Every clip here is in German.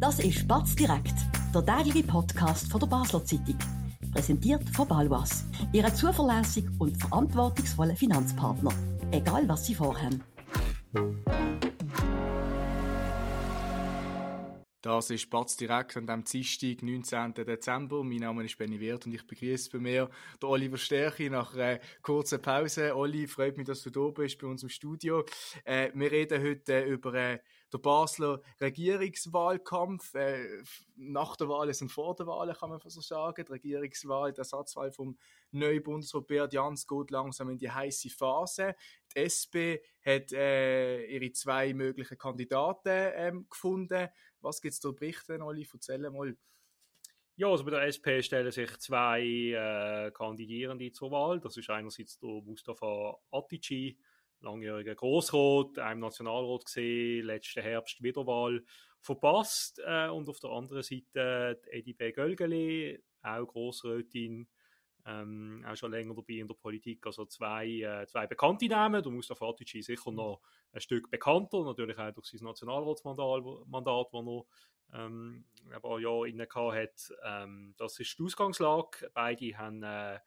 Das ist Spatz direkt, der tägliche Podcast von der Basler Zeitung. Präsentiert von Balwas, Ihrem zuverlässigen und verantwortungsvollen Finanzpartner. Egal was Sie vorhaben. Das ist Spatz direkt an dem Dienstag, 19. Dezember. Mein Name ist Benny Wirth und ich begrüße bei mir den Oliver Stärchi nach einer kurzen Pause. Olli, freut mich, dass du da bist bei uns im Studio. Äh, wir reden heute äh, über den Basler Regierungswahlkampf. Äh, nach der Wahl ist ein vor der Wahl, kann man so sagen. Die Regierungswahl, die Ersatzwahl vom neuen Bundesrat Jans geht langsam in die heiße Phase. Die SP hat äh, ihre zwei möglichen Kandidaten ähm, gefunden. Was gibt es da berichten, Olli? Erzähl mal. Ja, also bei der SP stellen sich zwei äh, Kandidierende zur Wahl. Das ist einerseits der Mustafa Atici, langjähriger Großrot, einem Nationalrat gesehen, letzten Herbst Wiederwahl verpasst. Äh, und auf der anderen Seite Edi B. Gölgeli, auch Großrätin, ähm, auch schon länger dabei in der Politik. Also zwei, äh, zwei bekannte Namen. Du musst Atici sicher noch ein Stück bekannter, natürlich auch durch sein Nationalratsmandat, Mandat, das er ähm, ein paar Jahre inne hat. Ähm, das ist die Ausgangslage. Beide haben äh,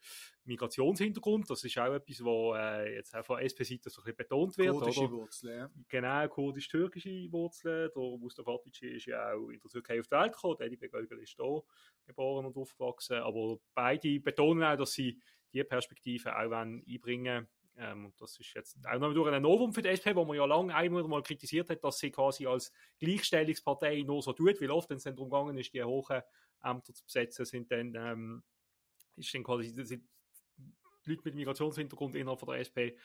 Migrationshintergrund. Das ist auch etwas, was äh, jetzt auch von SP-Seite so ein bisschen betont wird. Kurdische oder? Wurzeln, ja. Genau, kurdisch-türkische Wurzeln. Der Mustafa Atici ist ja auch in der Türkei auf die Welt gekommen. Eddie Begölgel ist hier geboren und aufgewachsen. Aber beide betonen auch, dass sie diese Perspektive auch einbringen wollen ähm, das ist jetzt auch noch durch ein Novum für die SP, wo man ja lange einmal mal kritisiert hat, dass sie quasi als Gleichstellungspartei nur so tut, weil oft, wenn es dann darum gegangen ist, die hohen Ämter zu besetzen, sind dann, ähm, ist dann quasi, sind Leute mit Migrationshintergrund innerhalb von der SP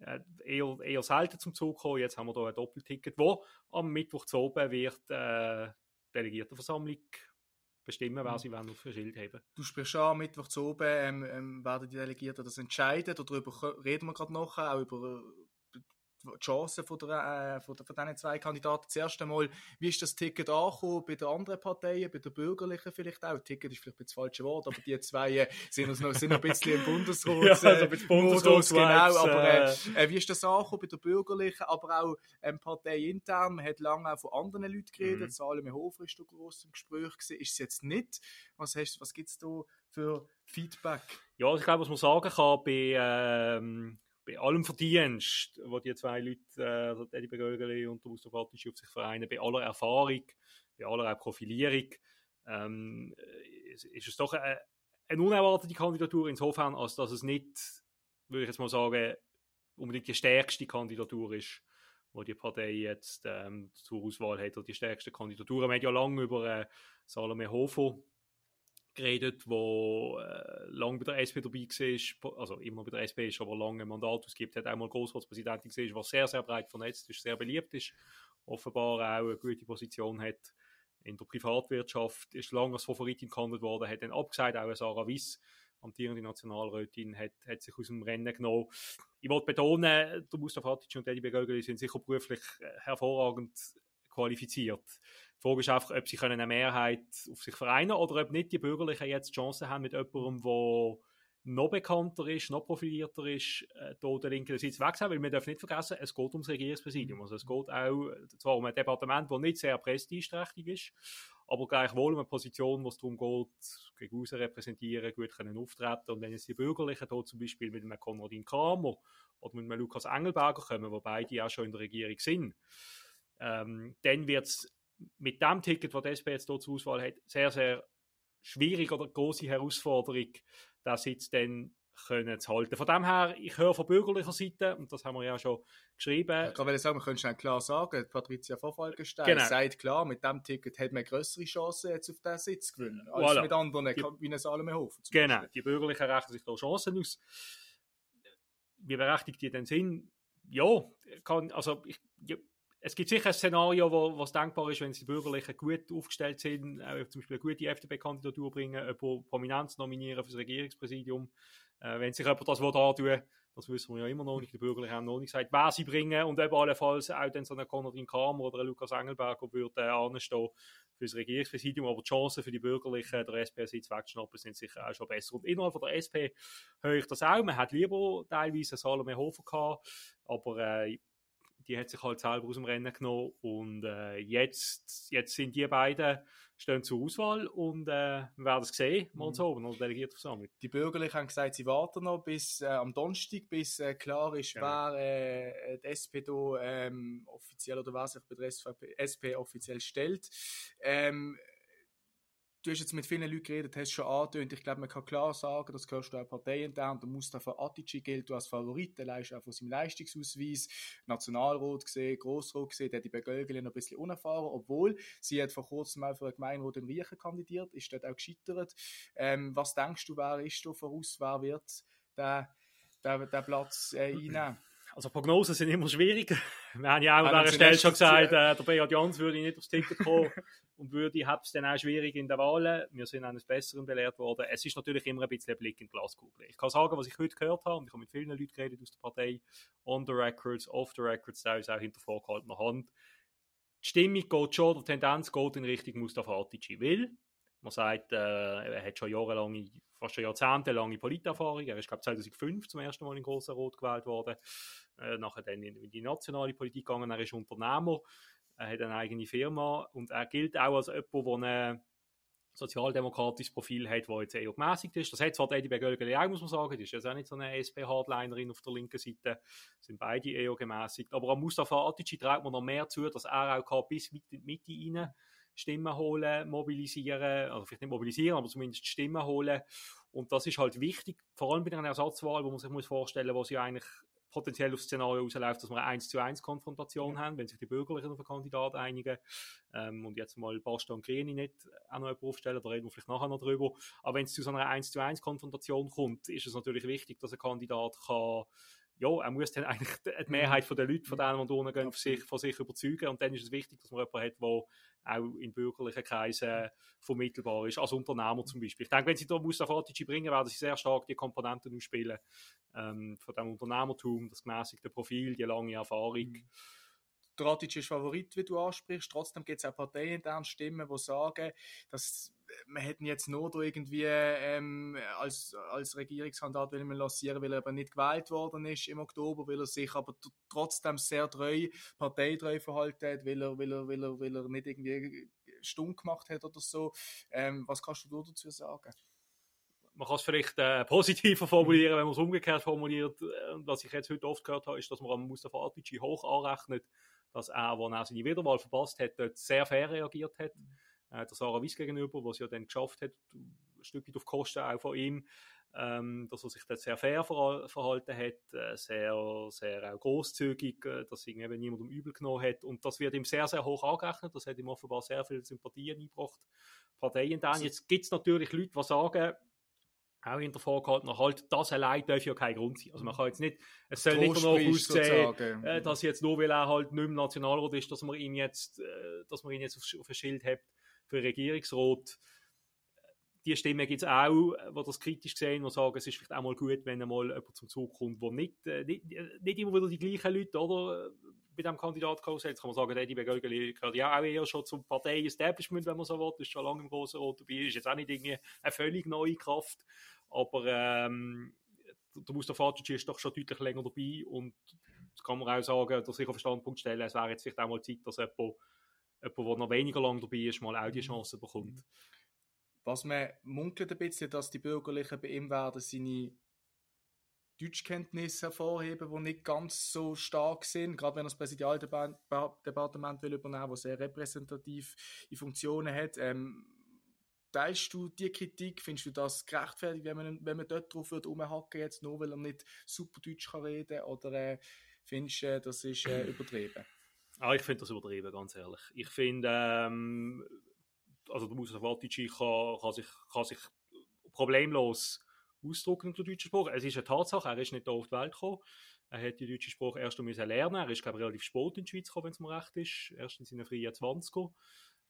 äh, eher, eher selten zum Zug kommen. Jetzt haben wir da ein Doppelticket, wo am Mittwoch zu oben wird äh, Delegiertenversammlung bestimmen, wer mhm. sie wollen auf ein Schild haben. Du sprichst an, Mittwoch zu oben ähm, ähm, werden die Delegierten das entscheiden. Darüber reden wir gerade noch, auch über die Chancen von, der, äh, von, der, von diesen zwei Kandidaten. Zuerst einmal, wie ist das Ticket angekommen bei den anderen Parteien, bei den Bürgerlichen vielleicht auch? Ticket ist vielleicht das falsche Wort, aber die zwei äh, sind, noch, sind noch ein bisschen im Bundesrat. ja, also äh, Bundesrat genau. Aber äh, äh, wie ist das angekommen bei den Bürgerlichen, aber auch ähm, parteiintern? Man hat lange auch von anderen Leuten geredet. Mhm. Salome Hofer ist da groß im Gespräch gewesen. Ist es jetzt nicht? Was, was gibt es da für Feedback? Ja, ich glaube, was man sagen kann bei ähm bei allem Verdienst, wo die zwei Leute, äh, Eddie Begögeli und der Mustafa auf sich vereinen, bei aller Erfahrung, bei aller Profilierung, ähm, ist, ist es doch eine, eine, unerwartete Kandidatur insofern, als dass es nicht, würde ich jetzt mal sagen, unbedingt die stärkste Kandidatur ist, wo die Partei jetzt ähm, zur Auswahl hat, oder die stärkste Kandidatur. Wir haben ja lange über äh, Salome Hofer geredet, wo äh, lange bei der SP dabei war, also immer bei der SP ist, aber lange ein Mandat ausgibt, hat einmal Großratspräsidentin gesehen, was sehr, sehr breit vernetzt ist, sehr beliebt ist, offenbar auch eine gute Position hat in der Privatwirtschaft, ist lange als Favoritin gehandelt worden, hat dann abgesagt, auch Sarah Wiss, amtierende Nationalrätin, hat, hat sich aus dem Rennen genommen. Ich wollte betonen, der Mustafa Hatic und Eddie Begögeli sind sicher beruflich äh, hervorragend qualifiziert. Die Frage ist einfach, ob sie eine Mehrheit auf sich vereinen oder ob nicht die Bürgerlichen jetzt Chancen haben mit jemandem, der noch bekannter ist, noch profilierter ist, äh, hier den linken Sitz wegzuhaben, weil wir dürfen nicht vergessen, es geht ums Regierungspräsidium. Also es geht auch zwar um ein Departement, das nicht sehr prestigeträchtig ist, aber gleichwohl um eine Position, wo es darum geht, gegen außen repräsentieren, gut können auftreten. Und wenn jetzt die Bürgerlichen hier zum Beispiel mit einem Konradin Kramer oder mit einem Lukas Engelberger kommen, wo beide auch schon in der Regierung sind, ähm, dann wird es mit dem Ticket, das die SP jetzt hier zur Auswahl hat, sehr, sehr schwierig oder große Herausforderung, das jetzt dann können zu halten. Von dem her, ich höre von bürgerlicher Seite, und das haben wir ja schon geschrieben. Ich kann sagen, wir können schnell klar sagen, Patricia Verfalkenstein genau. sagt klar, mit dem Ticket hat man größere Chancen, jetzt auf diesen Sitz zu gewinnen, als voilà. mit anderen, die, wie ein Salomehofen. Genau, Beispiel. die Bürgerlichen rechnen sich da Chancen aus. Wie berechtigt die denn sind? Ja, kann, also ich, es gibt sicher ein Szenario, wo was denkbar ist, wenn die Bürgerlichen gut aufgestellt sind, auch zum Beispiel eine gute FDP-Kandidatur bringen, jemanden Prominenz nominieren für das Regierungspräsidium. Äh, wenn sich jemand das da tun das wissen wir ja immer noch nicht. Die Bürgerlichen haben noch nicht gesagt, wer sie bringen und ob allenfalls auch dann so ein Konradin Kramer oder Lukas Engelberger würde äh, anstehen für das Regierungspräsidium. Aber die Chancen für die Bürgerlichen, der SP-Sitz wegzuschnappen, sind sicher auch schon besser. Und innerhalb der SP höre ich das auch. Man hat lieber teilweise Salome Hofer gehabt, aber äh, die hat sich halt selber aus dem Rennen genommen und äh, jetzt, jetzt sind die beiden stehen zur Auswahl und äh, wir werden es sehen, morgen mhm. oben, oder Delegiertenversammlung. Die Bürgerlichen haben gesagt, sie warten noch bis äh, am Donnerstag, bis äh, klar ist, ja. wer äh, die SP da ähm, offiziell oder wer sich bei der SP offiziell stellt. Ähm, du hast jetzt mit vielen Leuten geredet, hast schon angetönt. Ich glaube, man kann klar sagen, das gehörst du auch parteiintern. Der Mustafa Atici gilt als Favorit, der auch von seinem Leistungsausweis, Nationalrat gesehen, Grossrat gesehen, der die Begölgeli noch ein bisschen unerfahren, obwohl sie hat vor kurzem mal für einen Gemeinderat in Riechen kandidiert, ist dort auch gescheitert. Ähm, was denkst du, wer ist da voraus, wer wird den, den, den Platz äh, einnehmen? Also Prognosen sind immer schwierig. Wir haben ja auch an dieser Stelle schon gesagt, äh, der Beat Jans würde nicht aufs Ticket kommen und würde, ich es dann auch schwierig in der Wahl. Wir sind eines Besseren belehrt worden. Es ist natürlich immer ein bisschen ein Blick in die Glaskugel. Ich kann sagen, was ich heute gehört habe, und ich habe mit vielen Leuten geredet aus der Partei, on the records, off the records, teilweise auch hinter vorgehaltener Hand. Die Stimmung geht schon, die Tendenz geht in Richtung Mustafa Atici. Weil, man sagt, äh, er hat schon jahrelange, fast schon jahrzehntelange Politerfahrung. Er ist, glaube ich, 2005 zum ersten Mal in Großer Rot gewählt worden äh, nachher dann in die nationale Politik gegangen. Er ist Unternehmer, er hat eine eigene Firma und er gilt auch als jemand, der ein sozialdemokratisches Profil hat, das jetzt eher gemäßigt ist. Das hat zwar Eddie Begölgeli auch, muss man sagen, die ist jetzt auch nicht so eine SP-Hardlinerin auf der linken Seite, sind beide eher gemäßigt. Aber an Mustafa Atici traut man noch mehr zu, dass er auch bis weit in die Mitte rein Stimmen holen, mobilisieren, also vielleicht nicht mobilisieren, aber zumindest Stimmen holen. Und das ist halt wichtig, vor allem bei einer Ersatzwahl, wo man sich muss vorstellen muss, wo sie eigentlich potenziell auf das Szenario rausläuft, dass wir eine 1 zu 1 Konfrontation ja. haben, wenn sich die Bürgerlichen auf einen Kandidat einigen ähm, und jetzt mal Basta und Greni nicht auch noch aufstellen, da reden wir vielleicht nachher noch drüber. Aber wenn es zu so einer 1 zu 1 Konfrontation kommt, ist es natürlich wichtig, dass ein Kandidat kann ja, er muss dann eigentlich die Mehrheit der Leute, von denen man unten gehen, von sich, von sich überzeugen. Und dann ist es wichtig, dass man jemanden hat, der auch in bürgerlichen Kreisen vermittelbar ist, als Unternehmer zum Beispiel. Ich denke, wenn sie da Mustafa Atici bringen, werden sie sehr stark die Komponenten ausspielen ähm, von dem Unternehmertum, das gemäßigte Profil, die lange Erfahrung. Mhm. Der Atic ist Favorit, wie du ansprichst. Trotzdem gibt es auch parteiinterne Stimmen, die sagen, dass man hätten jetzt nur irgendwie ähm, als, als Regierungskandidat will lancieren, weil er aber nicht gewählt worden ist im Oktober, weil er sich aber trotzdem sehr treu, parteitreu verhalten hat, weil er, weil er, weil er, weil er nicht irgendwie stumm gemacht hat oder so. Ähm, was kannst du dazu sagen? man kann es vielleicht äh, positiver formulieren, wenn man es umgekehrt formuliert. Und was ich jetzt heute oft gehört habe, ist, dass man an Mustafa Atici hoch anrechnet, dass er, als er seine Wiederwahl verpasst hat, dort sehr fair reagiert hat. Äh, der Sarah Wies gegenüber, was ja dann geschafft hat, ein Stück weit auf Kosten auch von ihm, ähm, dass er sich dort sehr fair verhalten hat, äh, sehr, sehr auch großzügig, äh, dass ihn eben niemandem übel genommen hat und das wird ihm sehr, sehr hoch angerechnet, das hat ihm offenbar sehr viel Sympathien eingebracht. Parteien dann. Jetzt gibt es natürlich Leute, die sagen, auch in der Vorgehaltener halt, das allein darf ja kein Grund sein. Also man kann jetzt nicht, es soll nicht danach aussehen, äh, dass jetzt nur, weil er halt nicht mehr Nationalrat ist, dass man ihn jetzt, äh, dass man ihn jetzt auf, auf ein Schild hat, für Regierungsrat. Die Stimme gibt es auch, die das kritisch sehen, die sagen, es ist vielleicht auch mal gut, wenn einmal jemand zum Zug kommt, wo nicht, äh, nicht, nicht immer wieder die gleichen Leute, oder? Bei diesem Kandidat Jetzt kann man sagen, Eddie Begögeli gehört ja auch eher schon zum Partei-Establishment, wenn man so will, ist schon lange im Großen Rot dabei, ist jetzt auch nicht irgendwie eine völlig neue Kraft, aber ähm, der Mustafa ist doch schon deutlich länger dabei und kann man auch sagen, dass ich auf den Standpunkt stelle, es wäre jetzt vielleicht auch mal Zeit, dass jemand jemand, der noch weniger lang dabei ist, mal auch die mhm. Chance bekommt. Was man munkelt ein bisschen, dass die Bürgerlichen bei ihm werden seine Deutschkenntnisse hervorheben, die nicht ganz so stark sind, gerade wenn er das Präsidialdepartement will übernehmen, das sehr repräsentativ in Funktionen hat. Ähm, teilst du die Kritik? Findest du das gerechtfertigt, wenn man, wenn man dort drauf wird, umhacken jetzt nur, weil er nicht super Deutsch kann reden oder äh, findest du, das ist äh, übertrieben? Ah, ich finde das übertrieben, ganz ehrlich. Ich finde, ähm, also der Musa Vatici kann, kann, sich, kann sich problemlos ausdrücken in der deutschen Sprache. Es ist eine Tatsache, er ist nicht auf die Welt gekommen. Er hat die deutsche Sprache erst lernen. Er ist, glaube ich, relativ spät in die Schweiz gekommen, wenn es mir recht ist. Erst in seinen frühen 20er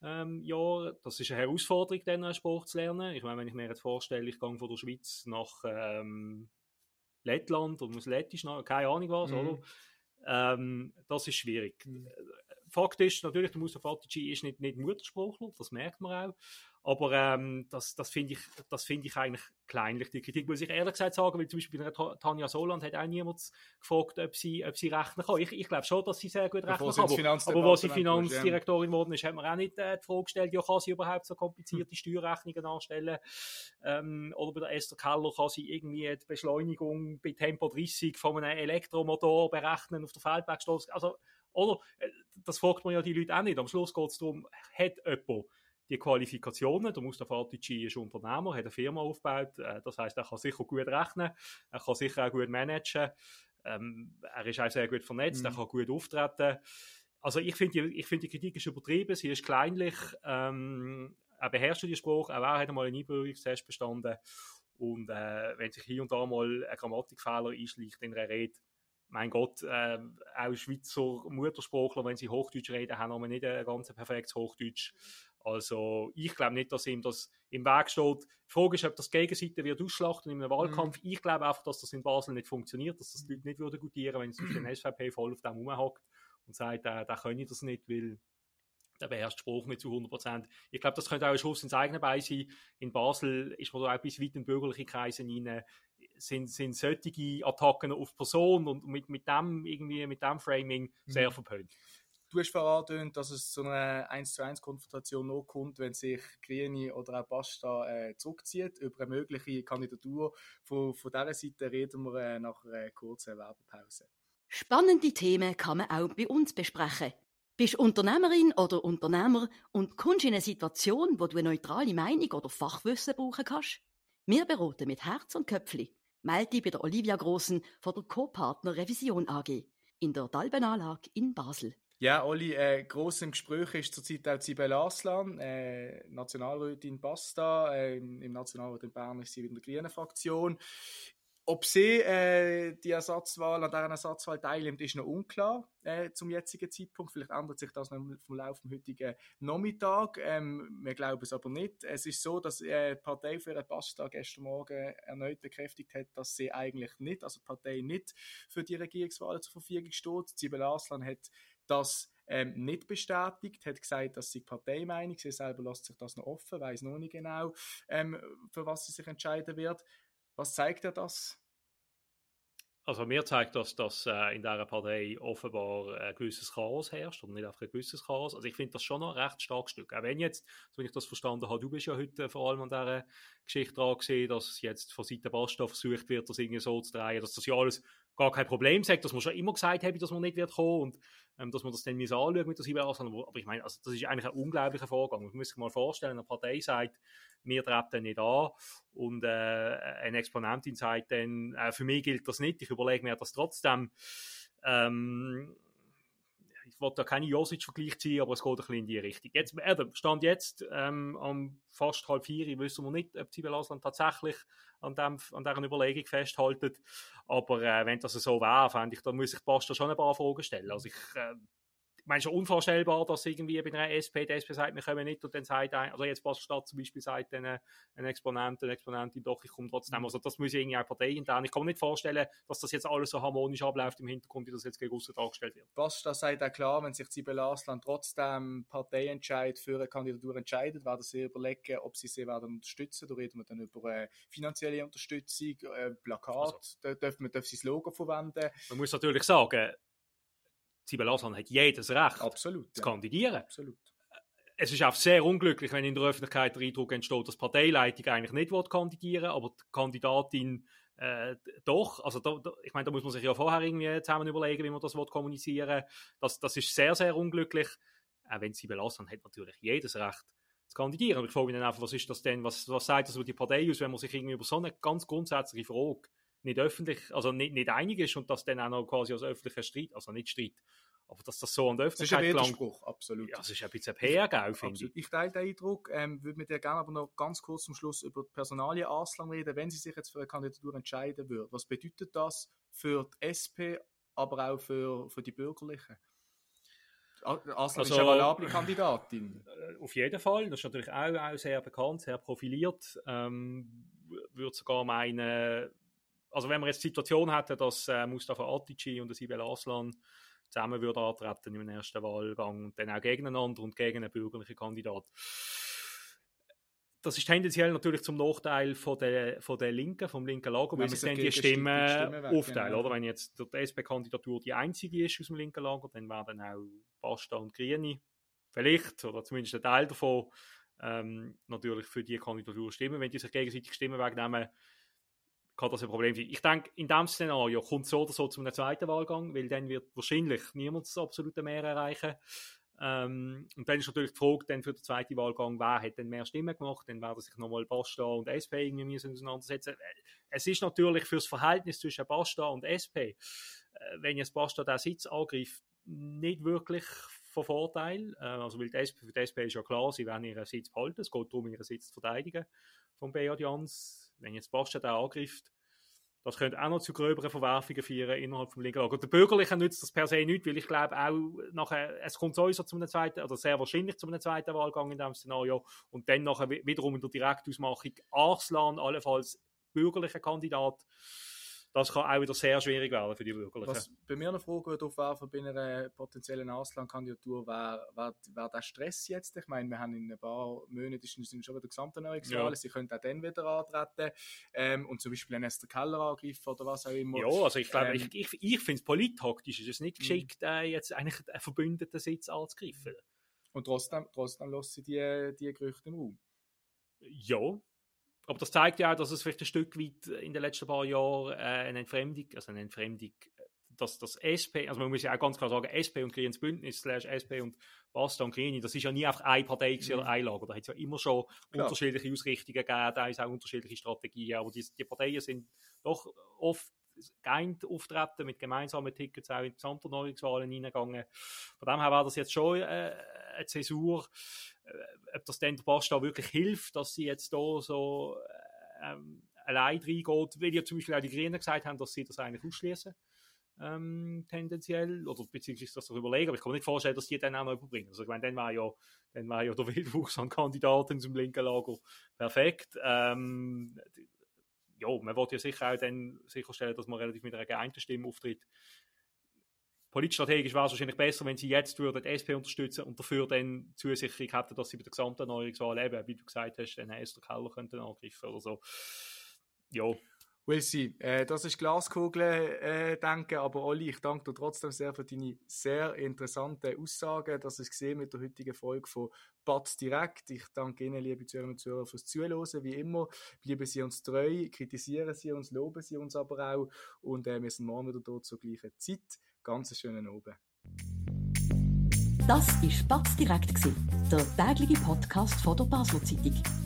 ähm, Jahren. Das ist eine Herausforderung, dann eine Sprache zu lernen. Ich meine, wenn ich mir jetzt vorstelle, ich gehe von der Schweiz nach ähm, Lettland und muss Lettisch, keine Ahnung was, mhm. oder? Ähm, das ist schwierig. Mhm. Fakt ist natürlich, der Mustafa Atici ist nicht, nicht Muttersprachler, das merkt man auch. Aber ähm, das, das finde ich, das finde ich eigentlich kleinlich, die Kritik, muss ich ehrlich gesagt sagen, weil zum Beispiel bei Tanja Soland hat auch niemand gefragt, ob sie, ob sie rechnen kann. Ich, ich glaube schon, dass sie sehr gut rechnen kann. Aber, aber als sie Finanzdirektorin geworden ist, hat man auch nicht äh, die Frage gestellt, ja, kann sie überhaupt so komplizierte. Steuerrechnungen anstellen? Ähm, oder bei der Esther Keller kann sie irgendwie die Beschleunigung bei Tempo 30 von einem Elektromotor berechnen auf der Feldbergstraße. Also, oder, äh, das fragt man ja die Leute auch nicht. Am Schluss geht es darum, hat jemand die Qualifikationen. Der Mustafa Atici ist Unternehmer, hat eine Firma aufgebaut. Äh, das heißt, er kann sicher gut rechnen, er kann sicher auch gut managen. Ähm, er ist auch sehr gut vernetzt, mhm. er kann gut auftreten. Also ich finde die, find die Kritik ist übertrieben, sie ist kleinlich. Ähm, er beherrscht den Spruch, auch er hat einmal einen Einbürgerungstest bestanden. Und äh, wenn sich hier und da mal ein Grammatikfehler einschleicht in einer Rede, mein Gott, äh, auch Schweizer Muttersprachler, wenn sie Hochdeutsch reden, haben aber nicht ein ganz perfektes Hochdeutsch. Also ich glaube nicht, dass ihm das im Weg steht. Die Frage ist, ob das Gegenseite wird ausschlachten in einem Wahlkampf. Mhm. Ich glaube einfach, dass das in Basel nicht funktioniert, dass das die Leute nicht würden gutieren, wenn sich den SVP voll auf dem rumhackt und sagt, äh, da können ich das nicht, weil der beherrscht Spruch nicht zu 100 Prozent. Ich glaube, das könnte auch ein Schuss ins eigene Bein sein. In Basel ist man da auch bis weit in bürgerliche Kreise hinein sind, sind solche Attacken auf Person und mit, mit dem irgendwie, mit dem Framing sehr mhm. verpönt. Du hast verraten, dass es zu einer 1 zu 1 Konfrontation noch kommt, wenn sich Grüne oder auch Basta äh, zurückzieht. Über eine mögliche Kandidatur von, von dieser Seite reden wir äh, nach einer kurzen Werbepause. Spannende Themen kann man auch bei uns besprechen. Bist Unternehmerin oder Unternehmer und kommst in eine Situation, wo du eine neutrale Meinung oder Fachwissen brauchen kannst? Wir beraten mit Herz und Köpfli. Melde dich bei der Olivia Grossen von der Co-Partner Revision AG in der Dalbenanlage in Basel. Ja, Olli, äh, gross im Gespräch ist zurzeit auch Sibel Aslan, äh, Nationalrätin Basta, äh, im Nationalrat in Bern ist sie in der grünen Fraktion. Ob sie äh, die Ersatzwahl, an deren Ersatzwahl teilnimmt, ist noch unklar äh, zum jetzigen Zeitpunkt. Vielleicht ändert sich das noch vom Lauf vom heutigen Nachmittag. Ähm, wir glauben es aber nicht. Es ist so, dass äh, die Partei für den Pasta gestern Morgen erneut bekräftigt hat, dass sie eigentlich nicht, also die Partei nicht für die Regierungswahl zur Verfügung steht. Sibel Aslan hat das ähm, nicht bestätigt, hat gesagt, dass sie Parteimeinung, sie selber lässt sich das noch offen, weiß noch nicht genau, ähm, für was sie sich entscheiden wird. Was zeigt dir das? Also mir zeigt das, dass äh, in dieser Partei offenbar ein gewisses Chaos herrscht und nicht einfach ein gewisses Chaos. Also ich finde das schon noch ein recht starkes Stück. Auch wenn jetzt, so wie ich das verstanden habe, du bist ja heute vor allem an dieser Geschichte dran gesehen, dass jetzt von Seiten Basta versucht wird, das irgendwie so zu drehen, dass das ja alles gar kein Problem sagt, dass man schon immer gesagt habe, dass man nicht wird kommen und ähm, dass man das dann anschauen mit der Cyberarsenal. Aber ich meine, also das ist eigentlich ein unglaublicher Vorgang. Man muss sich mal vorstellen, eine Partei sagt, wir treten nicht an und äh, eine Exponentin sagt dann, äh, für mich gilt das nicht, ich überlege mir das trotzdem. Ähm, ich wollte da keine Josic-Vergleich ziehen, aber es geht ein bisschen in die Richtung. Jetzt, äh, Stand jetzt, ähm, am fast halb vier, wissen wir nicht, ob Sibel Aslan tatsächlich an, dem, an dieser Überlegung festhalten. Aber äh, wenn das so wäre, fände ich, dann muss ich Basta schon ein paar Fragen stellen. Also ich äh, meine, schon unvorstellbar, dass irgendwie bei einer SP, die SP sagt, wir kommen nicht und dann sagt ein, also jetzt Basel-Stadt zum Beispiel sagt dann äh, ein Exponent, eine Exponentin, doch, ich komme trotzdem. Mhm. Also das muss irgendwie auch parteiintern. Ich kann mir nicht vorstellen, dass das jetzt alles so harmonisch abläuft im Hintergrund, wie das jetzt gegen aussen dargestellt wird. Basel sagt auch klar, wenn sich Sibel Aslan trotzdem Parteientscheid für eine Kandidatur entscheidet, werden sie überlegen, ob sie sie werden unterstützen. Da reden wir dann über äh, finanzielle Unterstützung, äh, Plakat, also, da dürfen wir dürfen sie das Logo verwenden. Man muss natürlich sagen, Sibel Aslan hat jedes Recht Absolut, zu kandidieren. Absolut. Es ist auch sehr unglücklich, wenn in der Öffentlichkeit der Eindruck entsteht, dass die Parteileitung eigentlich nicht kandidieren aber die Kandidatin äh, doch. Also da, da, ich meine, da muss man sich ja vorher irgendwie zusammen überlegen, wie man das kommunizieren will. Das, das ist sehr, sehr unglücklich. Auch wenn Sibel Aslan hat natürlich jedes Recht zu kandidieren. Und ich frage mich dann einfach, was ist das denn, was, was sagt das über die Partei aus, wenn man sich irgendwie über so eine ganz grundsätzliche Frage nicht öffentlich, also nicht, nicht einig ist und das dann auch noch quasi als öffentlicher Streit, also nicht Streit, aber dass das so an der Öffentlichkeit Das ist ein Widerspruch, absolut. Ja, das ist ein bisschen PR, finde ich. Ich teile den Eindruck, ähm, würde mit dir gerne aber noch ganz kurz zum Schluss über die Personalie Aslan reden, wenn sie sich jetzt für eine Kandidatur entscheiden würde. Was bedeutet das für die SP, aber auch für, für die Bürgerlichen? Aslan also, ist eine valable Kandidatin. Äh, auf jeden Fall. Das ist natürlich auch, auch sehr bekannt, sehr profiliert. Ähm, würde sogar meinen, also wenn wir jetzt die Situation hätten, dass äh, Mustafa Atici und Sibel Aslan zusammen würde antreten im ersten Wahlgang und dann auch gegeneinander und gegen einen bürgerlichen Kandidat. Das ist tendenziell natürlich zum Nachteil von der, von der Linken, vom linken Lager, weil sie dann die Stimmen, Stimmen aufteilen. Genau. Oder? Wenn jetzt die SP-Kandidatur die einzige ist aus dem linken Lager, dann werden auch Basta und Grüne vielleicht, oder zumindest ein Teil davon, ähm, natürlich für die Kandidatur stimmen. Wenn die sich gegenseitig Stimmen wegnehmen, kann das ein Problem sein. Ich denke, in diesem Szenario kommt es so oder so zu einem zweiten Wahlgang, weil dann wird wahrscheinlich niemand das absolute Mehr erreichen. Ähm, und dann ist natürlich die Frage dann für den zweiten Wahlgang, wer hat denn mehr Stimmen gemacht? Dann werden sich nochmal Basta und SP irgendwie müssen auseinandersetzen. Es ist natürlich für das Verhältnis zwischen Basta und SP, äh, wenn jetzt Basta den Sitz angreift, nicht wirklich von Vorteil. Äh, also weil die SP, für die SP ist ja klar, sie werden ihren Sitz behalten. Es geht darum, ihren Sitz zu verteidigen vom Beat Jans. Wenn jetzt Basta den angreift, das könnte auch noch zu gröberen Verwerfungen führen innerhalb des linken Lager. Der Bürgerlichen nützt das per se nicht, weil ich glaube auch nachher, es kommt sowieso zu einem zweiten, oder sehr wahrscheinlich zu einem zweiten Wahlgang in diesem Szenario und dann nachher wiederum in der Direktausmachung Arslan, allenfalls bürgerlicher Kandidat, das kann auch wieder sehr schwierig werden für die Bürgerlichen. Was bei mir eine Frage aufwerfen bei einer potenziellen Auslandkandidatur wäre wär, wär der Stress jetzt? Ich meine, wir haben in ein paar Monaten sind schon wieder Gesamterneuerungswahlen, ja. sie können auch dann wieder antreten ähm, und zum Beispiel einen Esther Keller angreifen oder was auch immer. Ja, also ich glaube, ähm, ich, ich, ich finde es polittaktisch ist es nicht mhm. geschickt, äh, jetzt eigentlich einen verbündeten Sitz anzugreifen. Und trotzdem, trotzdem lassen sie die, die Gerüchte im Raum. Ja, aber das zeigt ja auch, dass es vielleicht ein Stück weit in den letzten paar Jahren äh, eine Entfremdung, also eine Entfremdung, dass das SP, also man muss ja auch ganz klar sagen, SP und Grünes Bündnis, slash SP und Basta und Grüne, das ist ja nie einfach eine Partei mhm. oder ein Lager, da hat es ja immer schon klar. unterschiedliche Ausrichtungen gegeben, da ist auch unterschiedliche Strategien, aber die, die Parteien sind doch oft geeint auftreten, mit gemeinsamen Tickets auch in die Gesamterneuerungswahlen hineingegangen. Von dem her war das jetzt schon äh, eine Zäsur. Äh, ob das dann der Basta wirklich hilft, dass sie jetzt da so äh, ähm, allein reingeht, weil ja zum Beispiel auch die Grünen gesagt haben, dass sie das eigentlich ausschließen. Ähm, tendenziell, oder beziehungsweise das noch überlegen, aber ich kann mir nicht vorstellen, dass die dann auch noch überbringen. Also ich meine, dann war ja, dann war ja der Wildwuchs an Kandidaten zum linken Lager perfekt. Ähm, ja, man wollte ja sicher auch dann sicherstellen, dass man relativ mit einer geeinten Stimme auftritt politstrategisch wäre es wahrscheinlich besser, wenn sie jetzt würden die SP unterstützen und dafür dann Zusicherung hätten, dass sie bei der gesamten Neuerungswahl eben, wie du gesagt hast, den Esther Keller könnten angreifen oder so. Ja. Will sie. Äh, das ist Glaskugel äh, denken, aber Olli, ich danke dir trotzdem sehr für deine sehr interessanten Aussagen. Das ist gesehen mit der heutigen Folge von Batz direkt. Ich danke Ihnen, liebe Zuhörer und Zuhörer, fürs Zuhören. Wie immer, bleiben Sie uns treu, kritisieren Sie uns, loben Sie uns aber auch und äh, wir sind morgen wieder dort zur gleichen Zeit. Ganz schönen Abend. Das war Spatz direkt, der tägliche Podcast von der Basler Zeitung.